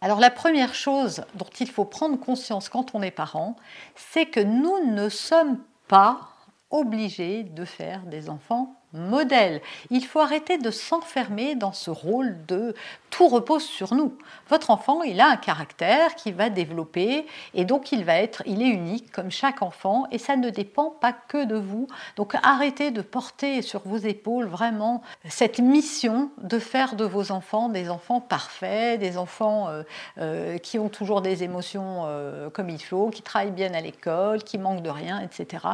Alors la première chose dont il faut prendre conscience quand on est parent, c'est que nous ne sommes pas obligés de faire des enfants modèle. Il faut arrêter de s'enfermer dans ce rôle de tout repose sur nous. Votre enfant, il a un caractère qui va développer et donc il va être, il est unique comme chaque enfant et ça ne dépend pas que de vous. Donc arrêtez de porter sur vos épaules vraiment cette mission de faire de vos enfants des enfants parfaits, des enfants euh, euh, qui ont toujours des émotions euh, comme il faut, qui travaillent bien à l'école, qui manquent de rien, etc.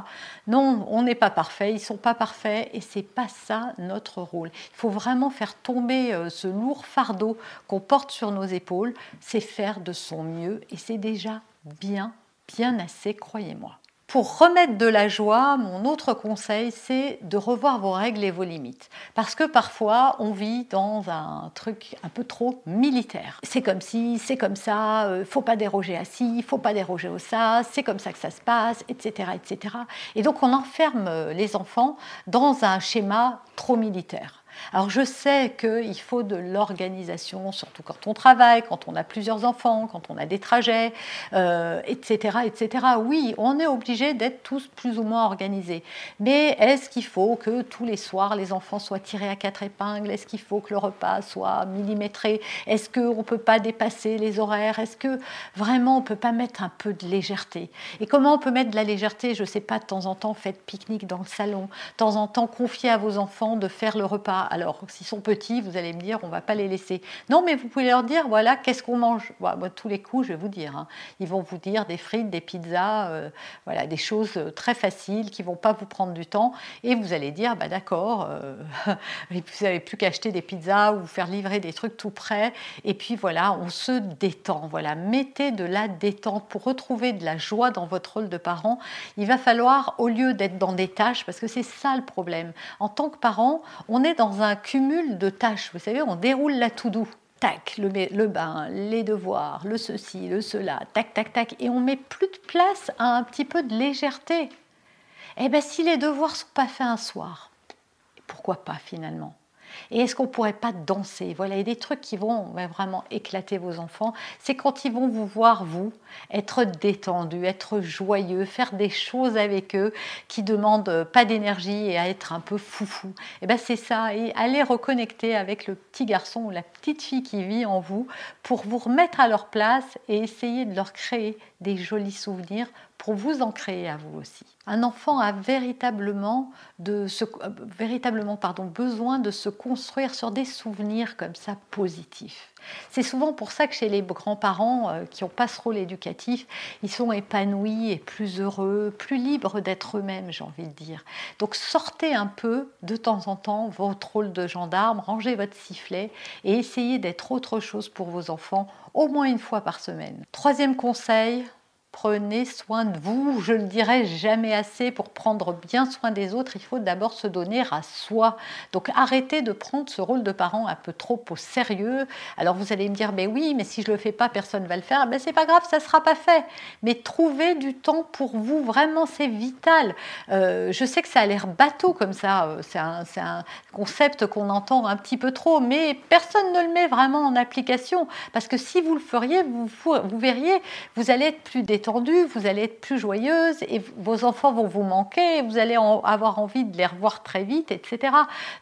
Non, on n'est pas parfait, ils sont pas parfaits et c'est pas ça notre rôle. Il faut vraiment faire tomber ce lourd fardeau qu'on porte sur nos épaules, c'est faire de son mieux et c'est déjà bien, bien assez, croyez-moi. Pour remettre de la joie, mon autre conseil, c'est de revoir vos règles et vos limites. Parce que parfois, on vit dans un truc un peu trop militaire. C'est comme si, c'est comme ça, euh, faut pas déroger à ci, faut pas déroger au ça, c'est comme ça que ça se passe, etc., etc. Et donc, on enferme les enfants dans un schéma trop militaire. Alors je sais qu'il faut de l'organisation, surtout quand on travaille, quand on a plusieurs enfants, quand on a des trajets, etc., euh, etc. Oui, on est obligé d'être tous plus ou moins organisés. Mais est-ce qu'il faut que tous les soirs les enfants soient tirés à quatre épingles? Est-ce qu'il faut que le repas soit millimétré? Est-ce qu'on ne peut pas dépasser les horaires? Est-ce que vraiment on ne peut pas mettre un peu de légèreté? Et comment on peut mettre de la légèreté? Je ne sais pas, de temps en temps, faites pique-nique dans le salon, de temps en temps, confiez à vos enfants de faire le repas alors, s'ils sont petits, vous allez me dire, on ne va pas les laisser. Non, mais vous pouvez leur dire, voilà, qu'est-ce qu'on mange moi, Tous les coups, je vais vous dire. Hein. Ils vont vous dire des frites, des pizzas, euh, voilà, des choses euh, très faciles qui ne vont pas vous prendre du temps. Et vous allez dire, bah, d'accord, euh, vous n'avez plus qu'à acheter des pizzas ou faire livrer des trucs tout près. Et puis voilà, on se détend. Voilà, mettez de la détente pour retrouver de la joie dans votre rôle de parent. Il va falloir, au lieu d'être dans des tâches, parce que c'est ça le problème. En tant que parent, on est dans un cumul de tâches. Vous savez, on déroule la tout doux. Tac, le, bain, les devoirs, le ceci, le cela, tac, tac, tac. Et on met plus de place à un petit peu de légèreté. Eh bien, si les devoirs ne sont pas faits un soir, pourquoi pas finalement? Et est-ce qu'on pourrait pas danser? Voilà, il y a des trucs qui vont vraiment éclater vos enfants. C'est quand ils vont vous voir, vous, être détendu, être joyeux, faire des choses avec eux qui demandent pas d'énergie et à être un peu foufou. Et eh bien c'est ça, et allez reconnecter avec le petit garçon ou la petite fille qui vit en vous pour vous remettre à leur place et essayer de leur créer des jolis souvenirs pour vous en créer à vous aussi. Un enfant a véritablement, de euh, véritablement pardon, besoin de se construire sur des souvenirs comme ça positifs. C'est souvent pour ça que chez les grands-parents euh, qui n'ont pas ce rôle éducatif, ils sont épanouis et plus heureux, plus libres d'être eux-mêmes, j'ai envie de dire. Donc sortez un peu de temps en temps votre rôle de gendarme, rangez votre sifflet et essayez d'être autre chose pour vos enfants au moins une fois par semaine. Troisième conseil, prenez soin de vous. Je ne dirai jamais assez, pour prendre bien soin des autres, il faut d'abord se donner à soi. Donc arrêtez de prendre ce rôle de parent un peu trop au sérieux. Alors vous allez me dire, mais oui, mais si je ne le fais pas, personne ne va le faire. Ben c'est pas grave, ça ne sera pas fait. Mais trouvez du temps pour vous, vraiment c'est vital. Euh, je sais que ça a l'air bateau comme ça, euh, c'est un, concept qu'on entend un petit peu trop, mais personne ne le met vraiment en application. Parce que si vous le feriez, vous, verriez, vous allez être plus vous allez être plus joyeuse et vos enfants vont vous manquer, vous allez avoir envie de les revoir très vite, etc.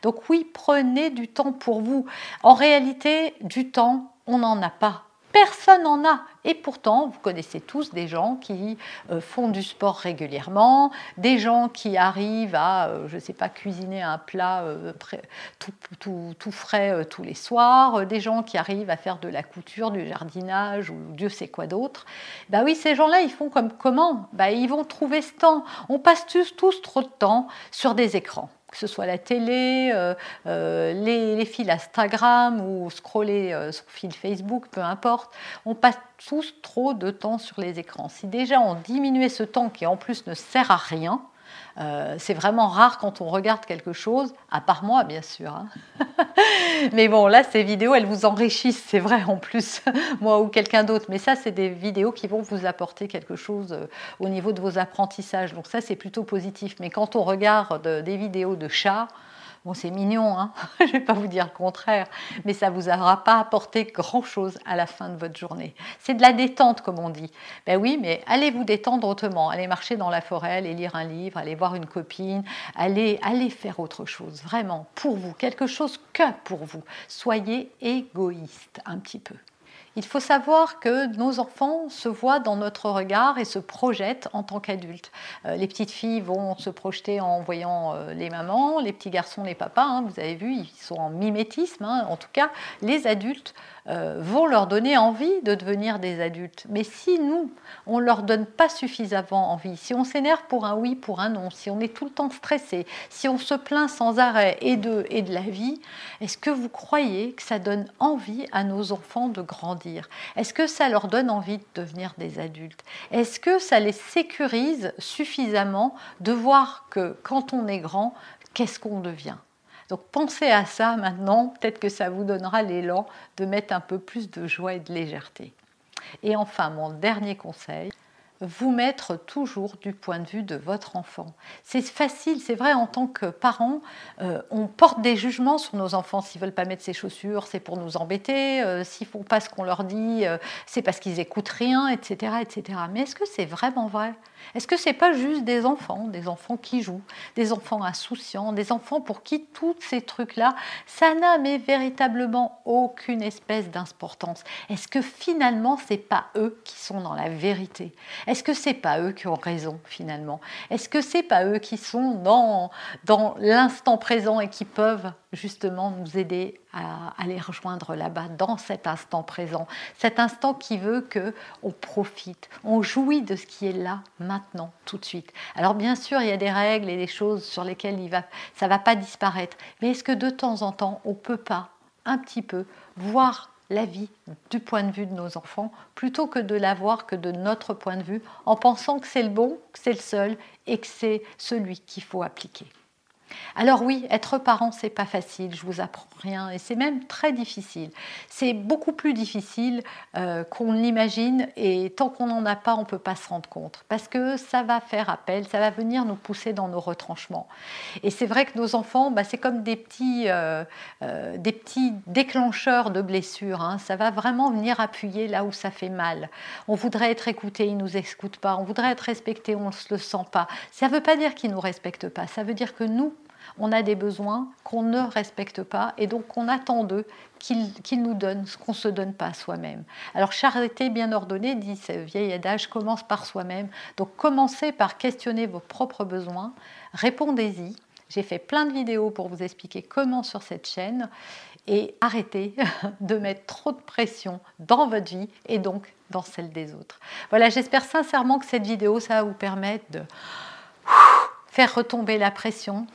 Donc oui, prenez du temps pour vous. En réalité, du temps, on n'en a pas personne n'en a. Et pourtant, vous connaissez tous des gens qui euh, font du sport régulièrement, des gens qui arrivent à, euh, je ne sais pas, cuisiner un plat euh, tout, frais tous les soirs, des gens qui arrivent à faire de la couture, du jardinage ou Dieu sait quoi d'autre. Bah oui, ces gens-là, ils font comme comment? Bah, Ils vont trouver ce temps. On passe tous, tous trop de temps sur des écrans que ce soit la télé, euh, euh, les, fils Instagram ou scroller euh, sur fil Facebook, peu importe, on passe tous trop de temps sur les écrans. Si déjà on diminuait ce temps qui en plus ne sert à rien, euh, c'est vraiment rare quand on regarde quelque chose, à part moi bien sûr. Hein. Mais bon, là, ces vidéos, elles vous enrichissent, c'est vrai en plus, moi ou quelqu'un d'autre. Mais ça, c'est des vidéos qui vont vous apporter quelque chose euh, au niveau de vos apprentissages. Donc ça, c'est plutôt positif. Mais quand on regarde des vidéos de chats, Bon, c'est mignon, hein je ne vais pas vous dire le contraire, mais ça ne vous aura pas apporté grand-chose à la fin de votre journée. C'est de la détente, comme on dit. Ben oui, mais allez vous détendre autrement. Allez marcher dans la forêt, allez lire un livre, allez voir une copine, allez, allez faire autre chose, vraiment, pour vous, quelque chose que pour vous. Soyez égoïste un petit peu. Il faut savoir que nos enfants se voient dans notre regard et se projettent en tant qu'adultes. Euh, les petites filles vont se projeter en voyant euh, les mamans, les petits garçons les papas. Hein, vous avez vu, ils sont en mimétisme. Hein. en tout cas, les adultes euh, vont leur donner envie de devenir des adultes. Mais si nous, on ne leur donne pas suffisamment envie, si on s'énerve pour un oui, pour un non, si on est tout le temps stressé, si on se plaint sans arrêt et de, et de la vie, est-ce que vous croyez que ça donne envie à nos enfants de grandir? Est-ce que ça leur donne envie de devenir des adultes? Est-ce que ça les sécurise suffisamment de voir que quand on est grand, qu'est-ce qu'on devient? Donc pensez à ça maintenant, peut-être que ça vous donnera l'élan de mettre un peu plus de joie et de légèreté. Et enfin, mon dernier conseil, vous mettre toujours du point de vue de votre enfant. C'est facile, c'est vrai, en tant que parent, euh, on porte des jugements sur nos enfants. S'ils veulent pas mettre ses chaussures, c'est pour nous embêter. Euh, s'ils font pas ce qu'on leur dit, euh, c'est parce qu'ils écoutent rien, etc., etc. Mais est-ce que c'est vraiment vrai? Est-ce que c'est pas juste des enfants, des enfants qui jouent, des enfants insouciants, des enfants pour qui tous ces trucs-là, ça n'a mais véritablement aucune espèce d'importance? Est-ce que finalement, c'est pas eux qui sont dans la vérité? Est-ce que c'est pas eux qui ont raison finalement? Est-ce que c'est pas eux qui sont dans, dans l'instant présent et qui peuvent justement nous aider à, les rejoindre là-bas dans cet instant présent, cet instant qui veut que on profite, on jouit de ce qui est là maintenant, tout de suite. Alors bien sûr, il y a des règles et des choses sur lesquelles il va, ça va pas disparaître, mais est-ce que de temps en temps on peut pas un petit peu voir la vie du point de vue de nos enfants plutôt que de la voir que de notre point de vue en pensant que c'est le bon, que c'est le seul et que c'est celui qu'il faut appliquer. Alors oui, être parent, c'est pas facile, je vous apprends rien, et c'est même très difficile. C'est beaucoup plus difficile euh, qu'on l'imagine, et tant qu'on n'en a pas, on peut pas se rendre compte, parce que ça va faire appel, ça va venir nous pousser dans nos retranchements. Et c'est vrai que nos enfants, bah, c'est comme des petits, euh, euh, des petits déclencheurs de blessures, hein. ça va vraiment venir appuyer là où ça fait mal. On voudrait être écouté, ils ne nous écoutent pas, on voudrait être respecté, on ne se le sent pas. Ça ne veut pas dire qu'ils nous respectent pas, ça veut dire que nous, on a des besoins qu'on ne respecte pas et donc on attend d'eux qu'ils nous donnent ce qu'on ne se donne pas soi-même. Alors charité bien ordonnée, dit ce vieil adage, commence par soi-même. Donc commencez par questionner vos propres besoins, répondez-y. J'ai fait plein de vidéos pour vous expliquer comment sur cette chaîne et arrêtez de mettre trop de pression dans votre vie et donc dans celle des autres. Voilà, j'espère sincèrement que cette vidéo, ça va vous permettre de faire retomber la pression,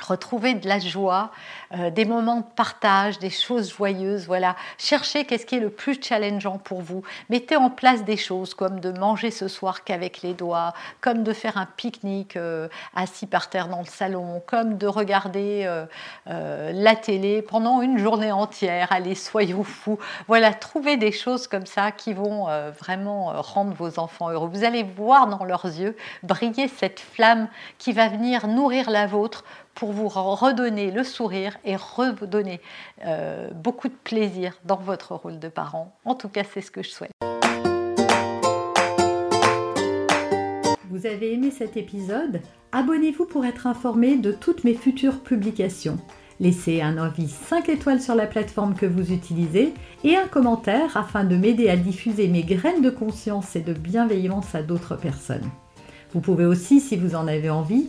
retrouver de la joie, euh, des moments de partage, des choses joyeuses. Voilà, cherchez qu'est-ce qui est le plus challengeant pour vous. Mettez en place des choses comme de manger ce soir qu'avec les doigts, comme de faire un pique-nique euh, assis par terre dans le salon, comme de regarder euh, la télé pendant une journée entière. Allez, soyons fous. Voilà, trouvez des choses comme ça qui vont vraiment rendre vos enfants heureux. Vous allez voir dans leurs yeux briller cette flamme qui va venir nourrir la vôtre pour vous redonner le sourire et redonner euh, beaucoup de plaisir dans votre rôle de parent. En tout cas, c'est ce que je souhaite. Vous avez aimé cet épisode? Abonnez-vous pour être informé de toutes mes futures publications. Laissez un avis 5 étoiles sur la plateforme que vous utilisez et un commentaire afin de m'aider à diffuser mes graines de conscience et de bienveillance à d'autres personnes. Vous pouvez aussi, si vous en avez envie,